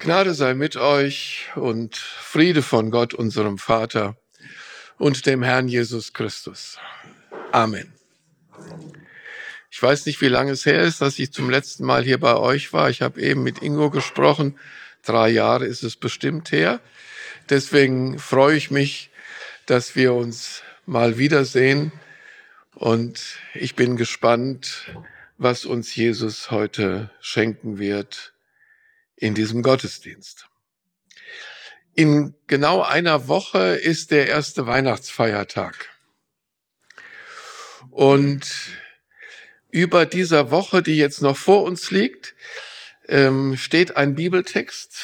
Gnade sei mit euch und Friede von Gott, unserem Vater und dem Herrn Jesus Christus. Amen. Ich weiß nicht, wie lange es her ist, dass ich zum letzten Mal hier bei euch war. Ich habe eben mit Ingo gesprochen. Drei Jahre ist es bestimmt her. Deswegen freue ich mich, dass wir uns mal wiedersehen. Und ich bin gespannt, was uns Jesus heute schenken wird in diesem Gottesdienst. In genau einer Woche ist der erste Weihnachtsfeiertag. Und über dieser Woche, die jetzt noch vor uns liegt, ähm, steht ein Bibeltext,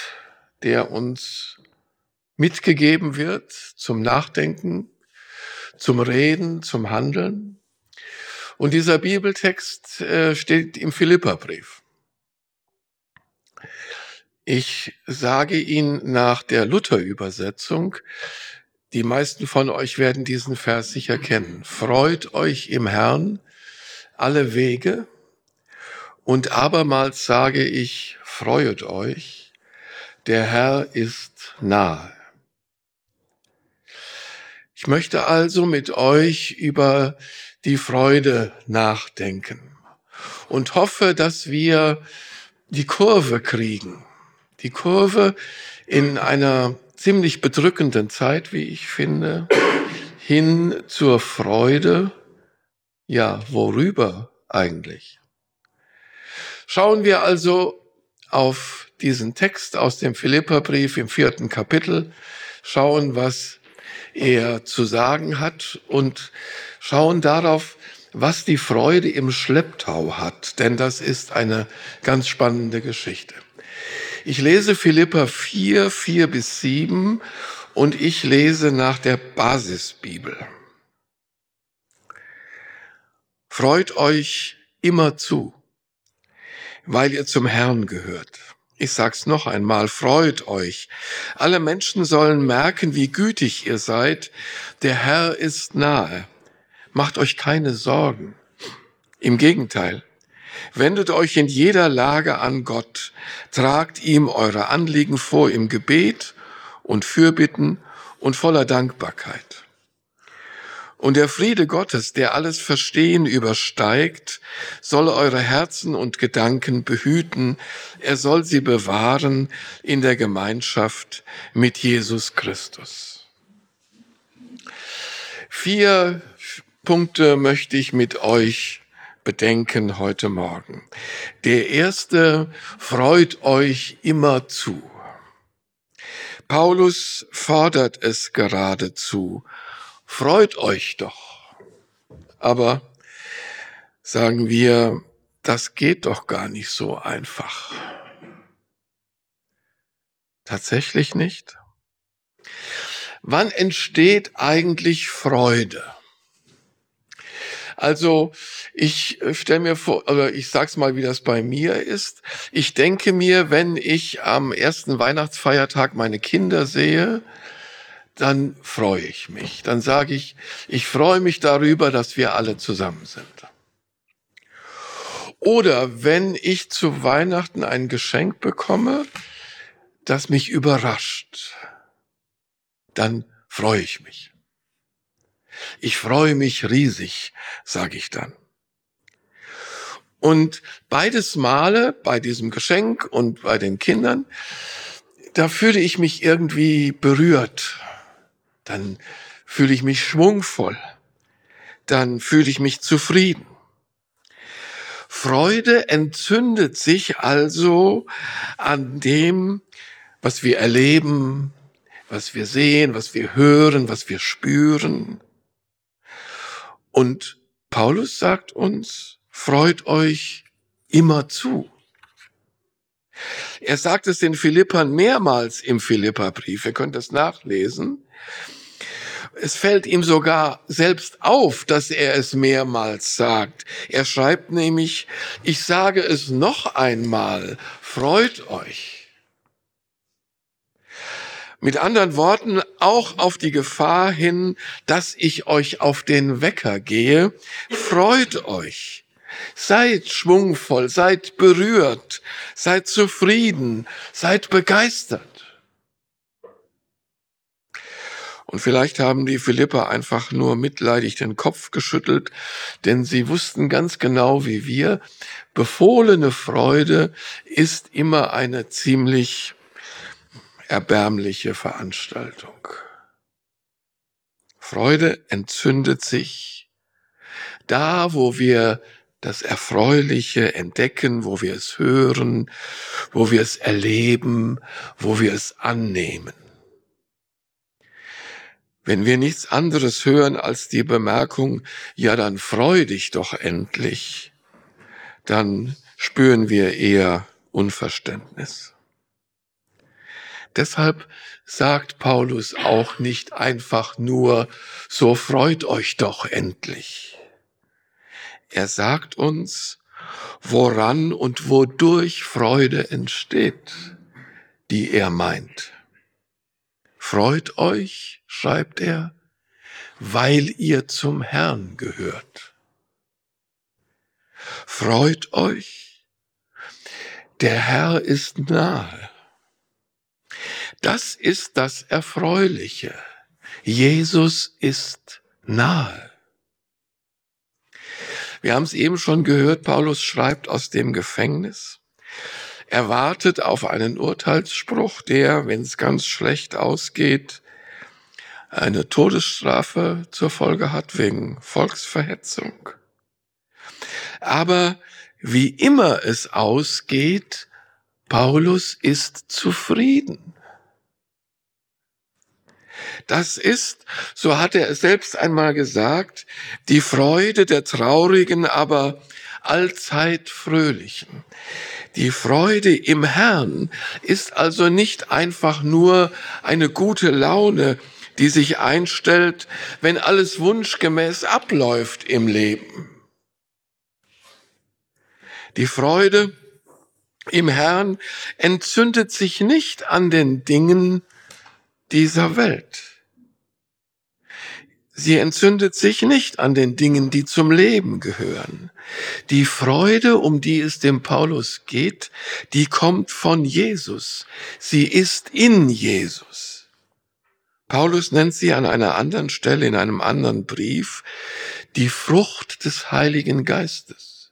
der uns mitgegeben wird zum Nachdenken, zum Reden, zum Handeln. Und dieser Bibeltext äh, steht im Philipperbrief. Ich sage Ihnen nach der Luther-Übersetzung, die meisten von euch werden diesen Vers sicher kennen. Freut euch im Herrn alle Wege und abermals sage ich, freuet euch, der Herr ist nahe. Ich möchte also mit euch über die Freude nachdenken und hoffe, dass wir die Kurve kriegen die Kurve in einer ziemlich bedrückenden Zeit, wie ich finde, hin zur Freude. Ja, worüber eigentlich? Schauen wir also auf diesen Text aus dem Philipperbrief im vierten Kapitel, schauen, was er zu sagen hat und schauen darauf, was die Freude im Schlepptau hat, denn das ist eine ganz spannende Geschichte. Ich lese Philippa 4, 4 bis 7 und ich lese nach der Basisbibel. Freut euch immer zu, weil ihr zum Herrn gehört. Ich sag's noch einmal, freut euch. Alle Menschen sollen merken, wie gütig ihr seid. Der Herr ist nahe. Macht euch keine Sorgen. Im Gegenteil, Wendet euch in jeder Lage an Gott, tragt ihm eure Anliegen vor im Gebet und Fürbitten und voller Dankbarkeit. Und der Friede Gottes, der alles Verstehen übersteigt, soll eure Herzen und Gedanken behüten, er soll sie bewahren in der Gemeinschaft mit Jesus Christus. Vier Punkte möchte ich mit euch bedenken heute Morgen. Der erste freut euch immer zu. Paulus fordert es geradezu. Freut euch doch. Aber sagen wir, das geht doch gar nicht so einfach. Tatsächlich nicht? Wann entsteht eigentlich Freude? Also ich äh, stelle mir vor, oder ich sag's mal, wie das bei mir ist. Ich denke mir, wenn ich am ersten Weihnachtsfeiertag meine Kinder sehe, dann freue ich mich. Dann sage ich, ich freue mich darüber, dass wir alle zusammen sind. Oder wenn ich zu Weihnachten ein Geschenk bekomme, das mich überrascht, dann freue ich mich. Ich freue mich riesig, sage ich dann. Und beides Male bei diesem Geschenk und bei den Kindern, da fühle ich mich irgendwie berührt. Dann fühle ich mich schwungvoll. Dann fühle ich mich zufrieden. Freude entzündet sich also an dem, was wir erleben, was wir sehen, was wir hören, was wir spüren. Und Paulus sagt uns, freut euch immer zu. Er sagt es den Philippern mehrmals im Philipperbrief. Ihr könnt es nachlesen. Es fällt ihm sogar selbst auf, dass er es mehrmals sagt. Er schreibt nämlich, ich sage es noch einmal, freut euch. Mit anderen Worten, auch auf die Gefahr hin, dass ich euch auf den Wecker gehe, freut euch. Seid schwungvoll, seid berührt, seid zufrieden, seid begeistert. Und vielleicht haben die Philipper einfach nur mitleidig den Kopf geschüttelt, denn sie wussten ganz genau wie wir, befohlene Freude ist immer eine ziemlich erbärmliche Veranstaltung. Freude entzündet sich da, wo wir das Erfreuliche entdecken, wo wir es hören, wo wir es erleben, wo wir es annehmen. Wenn wir nichts anderes hören als die Bemerkung, ja dann freu dich doch endlich, dann spüren wir eher Unverständnis. Deshalb sagt Paulus auch nicht einfach nur, so freut euch doch endlich. Er sagt uns, woran und wodurch Freude entsteht, die er meint. Freut euch, schreibt er, weil ihr zum Herrn gehört. Freut euch, der Herr ist nahe. Das ist das Erfreuliche. Jesus ist nahe. Wir haben es eben schon gehört, Paulus schreibt aus dem Gefängnis. Er wartet auf einen Urteilsspruch, der, wenn es ganz schlecht ausgeht, eine Todesstrafe zur Folge hat wegen Volksverhetzung. Aber wie immer es ausgeht, Paulus ist zufrieden. Das ist, so hat er es selbst einmal gesagt, die Freude der Traurigen, aber allzeit Fröhlichen. Die Freude im Herrn ist also nicht einfach nur eine gute Laune, die sich einstellt, wenn alles wunschgemäß abläuft im Leben. Die Freude im Herrn entzündet sich nicht an den Dingen dieser Welt. Sie entzündet sich nicht an den Dingen, die zum Leben gehören. Die Freude, um die es dem Paulus geht, die kommt von Jesus. Sie ist in Jesus. Paulus nennt sie an einer anderen Stelle in einem anderen Brief die Frucht des Heiligen Geistes.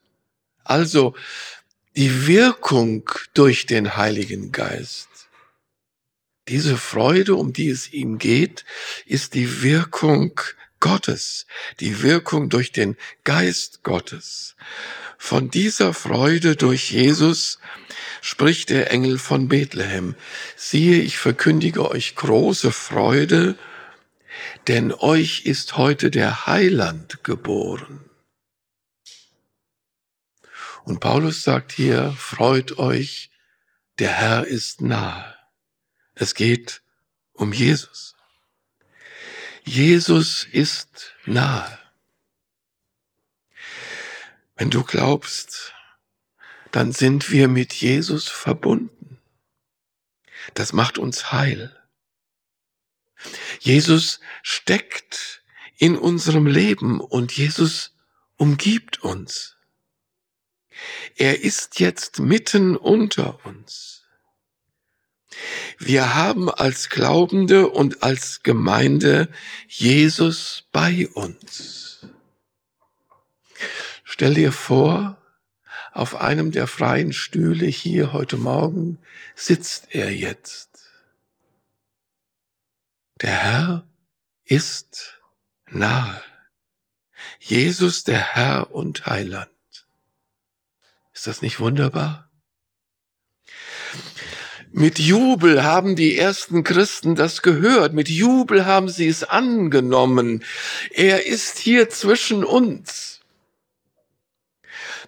Also die Wirkung durch den Heiligen Geist. Diese Freude, um die es ihm geht, ist die Wirkung Gottes, die Wirkung durch den Geist Gottes. Von dieser Freude durch Jesus spricht der Engel von Bethlehem. Siehe, ich verkündige euch große Freude, denn euch ist heute der Heiland geboren. Und Paulus sagt hier, freut euch, der Herr ist nahe. Es geht um Jesus. Jesus ist nahe. Wenn du glaubst, dann sind wir mit Jesus verbunden. Das macht uns heil. Jesus steckt in unserem Leben und Jesus umgibt uns. Er ist jetzt mitten unter uns. Wir haben als Glaubende und als Gemeinde Jesus bei uns. Stell dir vor, auf einem der freien Stühle hier heute Morgen sitzt er jetzt. Der Herr ist nahe. Jesus, der Herr und Heiland. Ist das nicht wunderbar? Mit Jubel haben die ersten Christen das gehört, mit Jubel haben sie es angenommen. Er ist hier zwischen uns.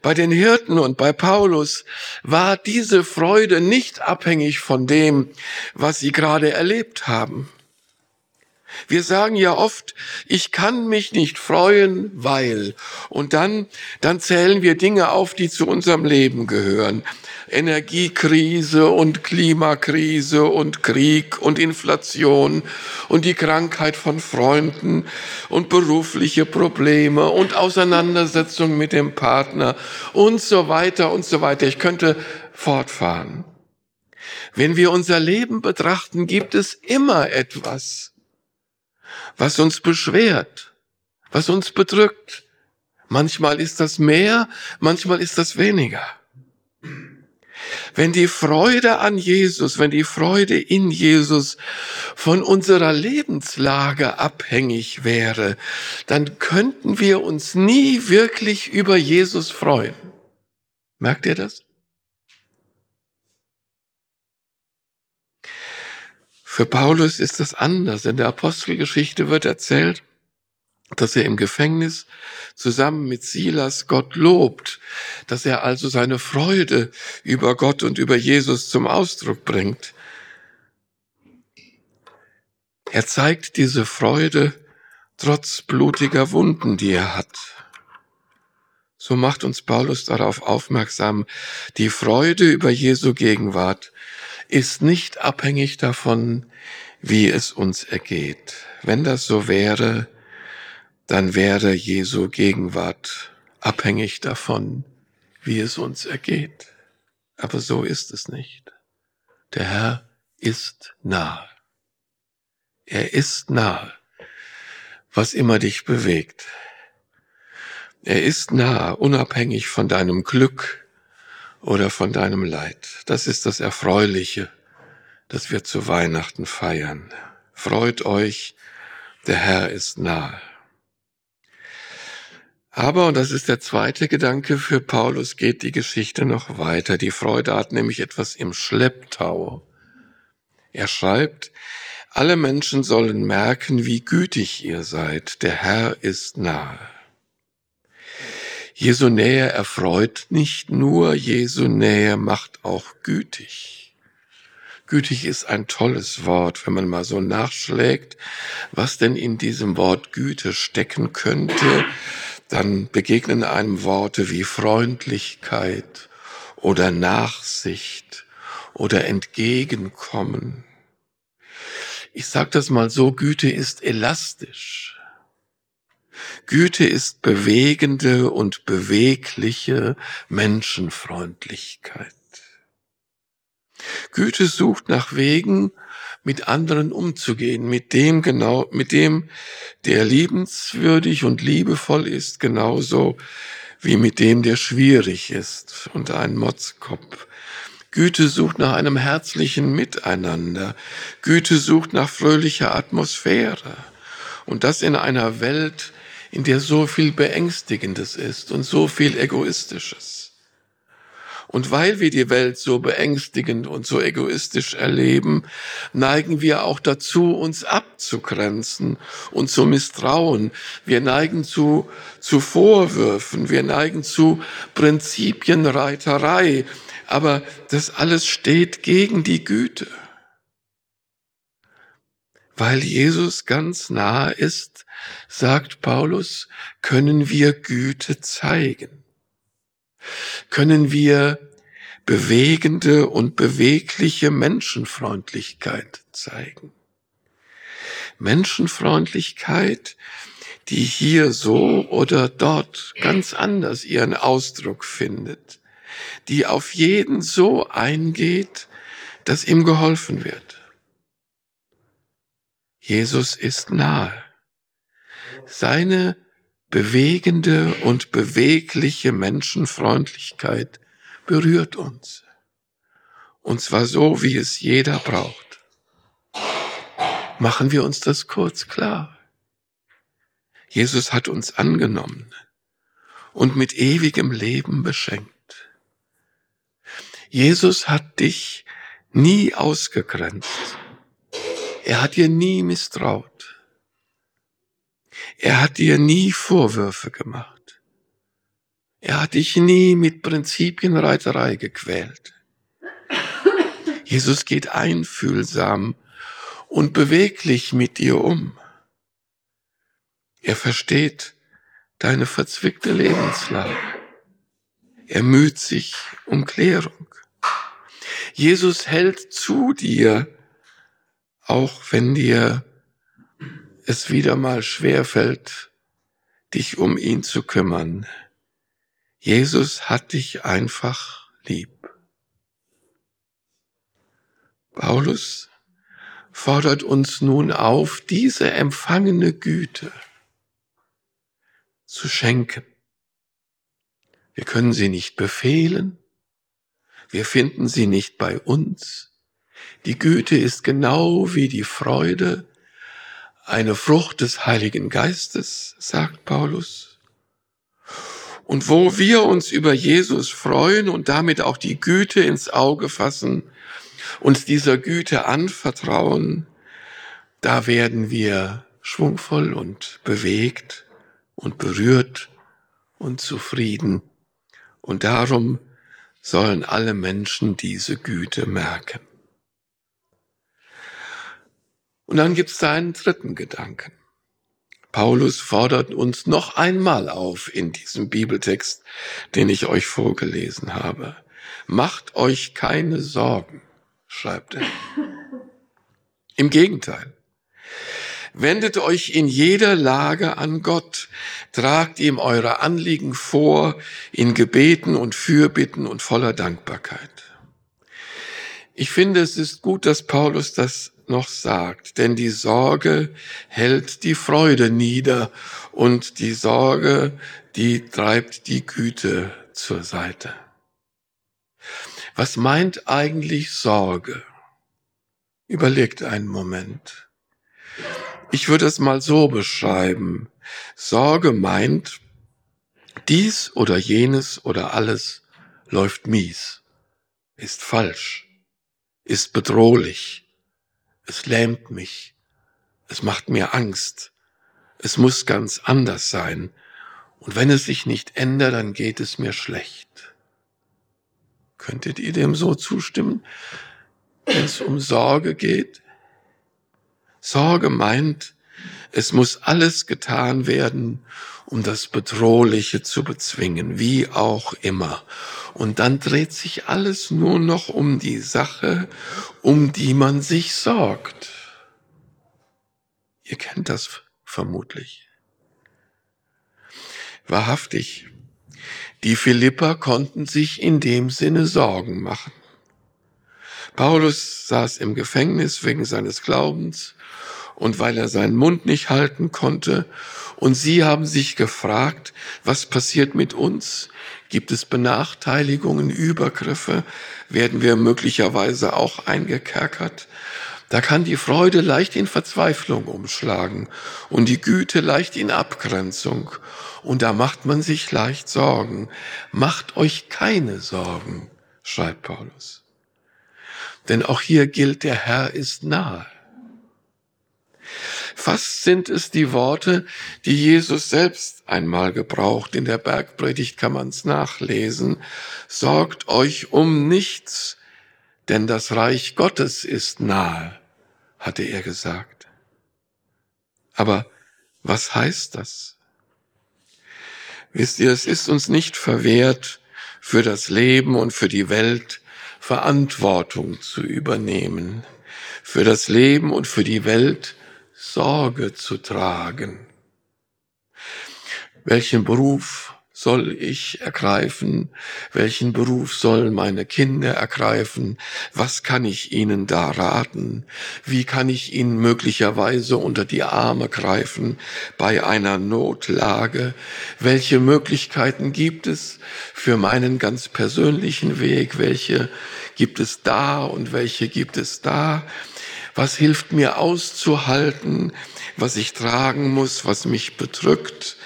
Bei den Hirten und bei Paulus war diese Freude nicht abhängig von dem, was sie gerade erlebt haben. Wir sagen ja oft, ich kann mich nicht freuen, weil. Und dann, dann zählen wir Dinge auf, die zu unserem Leben gehören. Energiekrise und Klimakrise und Krieg und Inflation und die Krankheit von Freunden und berufliche Probleme und Auseinandersetzungen mit dem Partner und so weiter und so weiter. Ich könnte fortfahren. Wenn wir unser Leben betrachten, gibt es immer etwas, was uns beschwert, was uns bedrückt. Manchmal ist das mehr, manchmal ist das weniger. Wenn die Freude an Jesus, wenn die Freude in Jesus von unserer Lebenslage abhängig wäre, dann könnten wir uns nie wirklich über Jesus freuen. Merkt ihr das? Für Paulus ist das anders. In der Apostelgeschichte wird erzählt, dass er im Gefängnis zusammen mit Silas Gott lobt, dass er also seine Freude über Gott und über Jesus zum Ausdruck bringt. Er zeigt diese Freude trotz blutiger Wunden, die er hat. So macht uns Paulus darauf aufmerksam, die Freude über Jesu Gegenwart ist nicht abhängig davon, wie es uns ergeht. Wenn das so wäre, dann wäre Jesu Gegenwart abhängig davon, wie es uns ergeht. Aber so ist es nicht. Der Herr ist nah. Er ist nah, was immer dich bewegt. Er ist nah, unabhängig von deinem Glück, oder von deinem Leid. Das ist das Erfreuliche, das wir zu Weihnachten feiern. Freut euch, der Herr ist nahe. Aber, und das ist der zweite Gedanke für Paulus, geht die Geschichte noch weiter. Die Freude hat nämlich etwas im Schlepptau. Er schreibt, alle Menschen sollen merken, wie gütig ihr seid. Der Herr ist nahe. Jesu Nähe erfreut nicht nur, Jesu Nähe macht auch gütig. Gütig ist ein tolles Wort, wenn man mal so nachschlägt, was denn in diesem Wort Güte stecken könnte, dann begegnen einem Worte wie Freundlichkeit oder Nachsicht oder Entgegenkommen. Ich sage das mal so, Güte ist elastisch. Güte ist bewegende und bewegliche Menschenfreundlichkeit. Güte sucht nach Wegen, mit anderen umzugehen, mit dem genau, mit dem, der liebenswürdig und liebevoll ist, genauso wie mit dem, der schwierig ist und ein Motzkopf. Güte sucht nach einem herzlichen Miteinander. Güte sucht nach fröhlicher Atmosphäre. Und das in einer Welt, in der so viel Beängstigendes ist und so viel Egoistisches. Und weil wir die Welt so beängstigend und so egoistisch erleben, neigen wir auch dazu, uns abzugrenzen und zu misstrauen. Wir neigen zu, zu Vorwürfen, wir neigen zu Prinzipienreiterei. Aber das alles steht gegen die Güte. Weil Jesus ganz nahe ist, sagt Paulus, können wir Güte zeigen. Können wir bewegende und bewegliche Menschenfreundlichkeit zeigen. Menschenfreundlichkeit, die hier so oder dort ganz anders ihren Ausdruck findet, die auf jeden so eingeht, dass ihm geholfen wird. Jesus ist nahe. Seine bewegende und bewegliche Menschenfreundlichkeit berührt uns. Und zwar so, wie es jeder braucht. Machen wir uns das kurz klar. Jesus hat uns angenommen und mit ewigem Leben beschenkt. Jesus hat dich nie ausgegrenzt. Er hat dir nie misstraut. Er hat dir nie Vorwürfe gemacht. Er hat dich nie mit Prinzipienreiterei gequält. Jesus geht einfühlsam und beweglich mit dir um. Er versteht deine verzwickte Lebenslage. Er müht sich um Klärung. Jesus hält zu dir, auch wenn dir es wieder mal schwerfällt, dich um ihn zu kümmern. Jesus hat dich einfach lieb. Paulus fordert uns nun auf, diese empfangene Güte zu schenken. Wir können sie nicht befehlen, wir finden sie nicht bei uns. Die Güte ist genau wie die Freude eine Frucht des Heiligen Geistes, sagt Paulus. Und wo wir uns über Jesus freuen und damit auch die Güte ins Auge fassen, uns dieser Güte anvertrauen, da werden wir schwungvoll und bewegt und berührt und zufrieden. Und darum sollen alle Menschen diese Güte merken. Und dann gibt es da einen dritten Gedanken. Paulus fordert uns noch einmal auf in diesem Bibeltext, den ich euch vorgelesen habe. Macht euch keine Sorgen schreibt er. Im Gegenteil. Wendet euch in jeder Lage an Gott, tragt ihm eure Anliegen vor in Gebeten und Fürbitten und voller Dankbarkeit. Ich finde, es ist gut, dass Paulus das noch sagt, denn die Sorge hält die Freude nieder und die Sorge, die treibt die Güte zur Seite. Was meint eigentlich Sorge? Überlegt einen Moment. Ich würde es mal so beschreiben. Sorge meint, dies oder jenes oder alles läuft mies, ist falsch, ist bedrohlich, es lähmt mich, es macht mir Angst, es muss ganz anders sein, und wenn es sich nicht ändert, dann geht es mir schlecht. Könntet ihr dem so zustimmen, wenn es um Sorge geht? Sorge meint, es muss alles getan werden, um das Bedrohliche zu bezwingen, wie auch immer. Und dann dreht sich alles nur noch um die Sache, um die man sich sorgt. Ihr kennt das vermutlich. Wahrhaftig, die Philipper konnten sich in dem Sinne Sorgen machen. Paulus saß im Gefängnis wegen seines Glaubens und weil er seinen Mund nicht halten konnte. Und sie haben sich gefragt, was passiert mit uns? Gibt es Benachteiligungen, Übergriffe? Werden wir möglicherweise auch eingekerkert? Da kann die Freude leicht in Verzweiflung umschlagen und die Güte leicht in Abgrenzung. Und da macht man sich leicht Sorgen. Macht euch keine Sorgen, schreibt Paulus. Denn auch hier gilt, der Herr ist nahe. Fast sind es die Worte, die Jesus selbst einmal gebraucht. In der Bergpredigt kann man es nachlesen. Sorgt euch um nichts, denn das Reich Gottes ist nahe, hatte er gesagt. Aber was heißt das? Wisst ihr, es ist uns nicht verwehrt, für das Leben und für die Welt Verantwortung zu übernehmen, für das Leben und für die Welt Sorge zu tragen. Welchen Beruf soll ich ergreifen? Welchen Beruf sollen meine Kinder ergreifen? Was kann ich ihnen da raten? Wie kann ich ihnen möglicherweise unter die Arme greifen bei einer Notlage? Welche Möglichkeiten gibt es für meinen ganz persönlichen Weg? Welche gibt es da und welche gibt es da? Was hilft mir auszuhalten, was ich tragen muss, was mich bedrückt?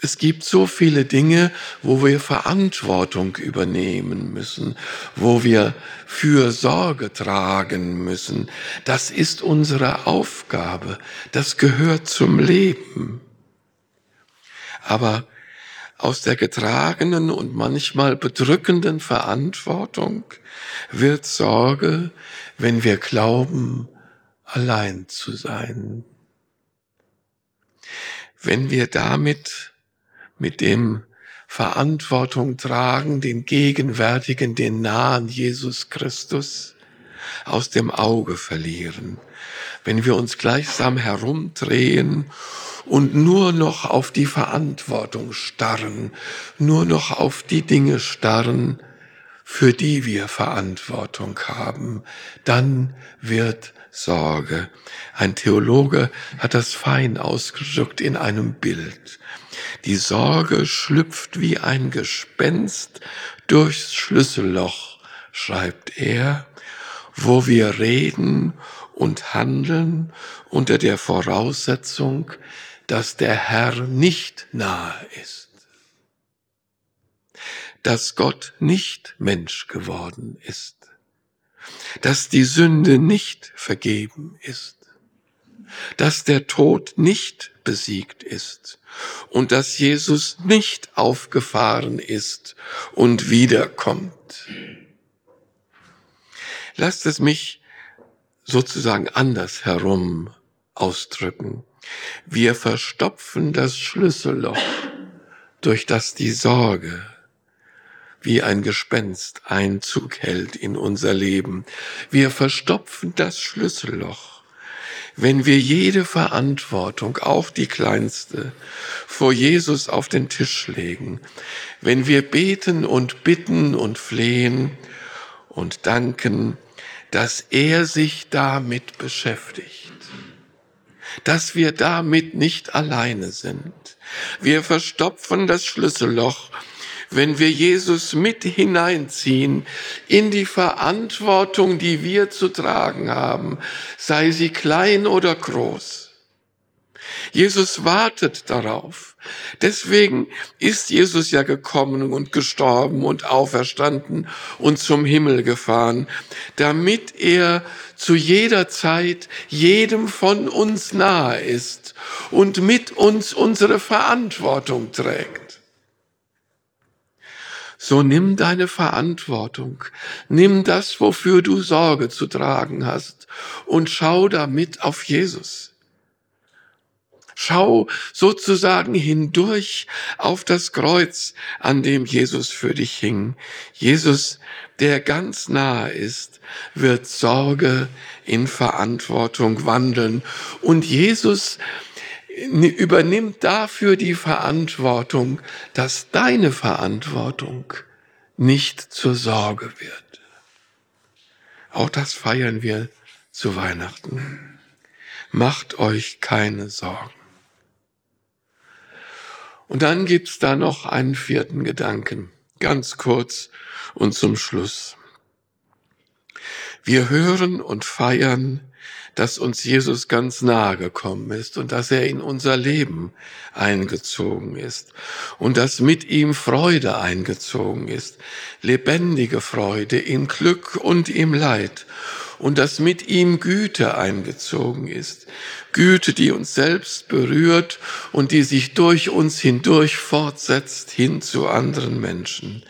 Es gibt so viele Dinge, wo wir Verantwortung übernehmen müssen, wo wir Fürsorge tragen müssen. Das ist unsere Aufgabe. Das gehört zum Leben. Aber aus der getragenen und manchmal bedrückenden Verantwortung wird Sorge, wenn wir glauben, allein zu sein. Wenn wir damit mit dem Verantwortung tragen, den gegenwärtigen, den nahen Jesus Christus aus dem Auge verlieren, wenn wir uns gleichsam herumdrehen und nur noch auf die Verantwortung starren, nur noch auf die Dinge starren, für die wir Verantwortung haben, dann wird Sorge. Ein Theologe hat das fein ausgedrückt in einem Bild. Die Sorge schlüpft wie ein Gespenst durchs Schlüsselloch, schreibt er, wo wir reden und handeln unter der Voraussetzung, dass der Herr nicht nahe ist, dass Gott nicht Mensch geworden ist, dass die Sünde nicht vergeben ist, dass der Tod nicht besiegt ist und dass Jesus nicht aufgefahren ist und wiederkommt. Lasst es mich sozusagen anders herum ausdrücken. Wir verstopfen das Schlüsselloch, durch das die Sorge wie ein Gespenst Einzug hält in unser Leben. Wir verstopfen das Schlüsselloch, wenn wir jede Verantwortung, auch die kleinste, vor Jesus auf den Tisch legen, wenn wir beten und bitten und flehen und danken, dass er sich damit beschäftigt, dass wir damit nicht alleine sind. Wir verstopfen das Schlüsselloch, wenn wir Jesus mit hineinziehen in die Verantwortung, die wir zu tragen haben, sei sie klein oder groß. Jesus wartet darauf. Deswegen ist Jesus ja gekommen und gestorben und auferstanden und zum Himmel gefahren, damit er zu jeder Zeit jedem von uns nahe ist und mit uns unsere Verantwortung trägt. So nimm deine Verantwortung, nimm das, wofür du Sorge zu tragen hast und schau damit auf Jesus. Schau sozusagen hindurch auf das Kreuz, an dem Jesus für dich hing. Jesus, der ganz nahe ist, wird Sorge in Verantwortung wandeln. Und Jesus übernimmt dafür die Verantwortung, dass deine Verantwortung nicht zur Sorge wird. Auch das feiern wir zu Weihnachten. Macht euch keine Sorgen. Und dann gibt's da noch einen vierten Gedanken, ganz kurz und zum Schluss. Wir hören und feiern, dass uns Jesus ganz nahe gekommen ist und dass er in unser Leben eingezogen ist und dass mit ihm Freude eingezogen ist, lebendige Freude im Glück und im Leid und dass mit ihm Güte eingezogen ist. Güte, die uns selbst berührt und die sich durch uns hindurch fortsetzt hin zu anderen Menschen.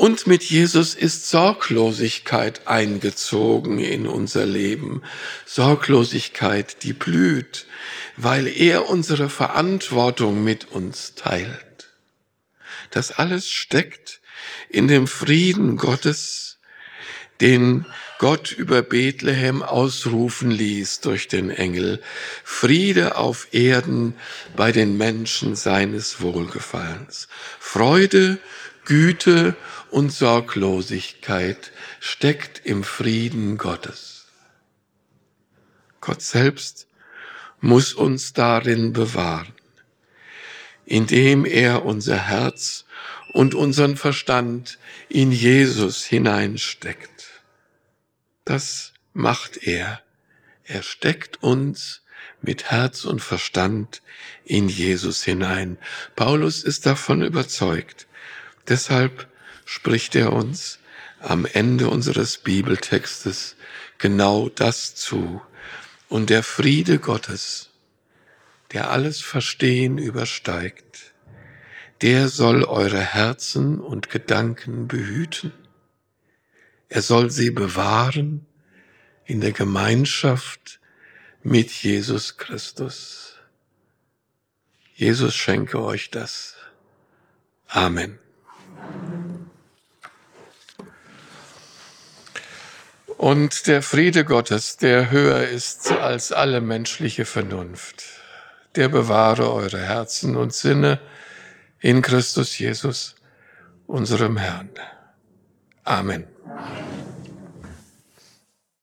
Und mit Jesus ist Sorglosigkeit eingezogen in unser Leben. Sorglosigkeit, die blüht, weil er unsere Verantwortung mit uns teilt. Das alles steckt in dem Frieden Gottes, den Gott über Bethlehem ausrufen ließ durch den Engel, Friede auf Erden bei den Menschen seines Wohlgefallens. Freude, Güte und Sorglosigkeit steckt im Frieden Gottes. Gott selbst muss uns darin bewahren, indem er unser Herz und unseren Verstand in Jesus hineinsteckt. Das macht er. Er steckt uns mit Herz und Verstand in Jesus hinein. Paulus ist davon überzeugt. Deshalb spricht er uns am Ende unseres Bibeltextes genau das zu. Und der Friede Gottes, der alles Verstehen übersteigt, der soll eure Herzen und Gedanken behüten er soll sie bewahren in der Gemeinschaft mit Jesus Christus. Jesus schenke euch das. Amen. Und der Friede Gottes, der höher ist als alle menschliche Vernunft, der bewahre eure Herzen und Sinne in Christus Jesus, unserem Herrn. Amen.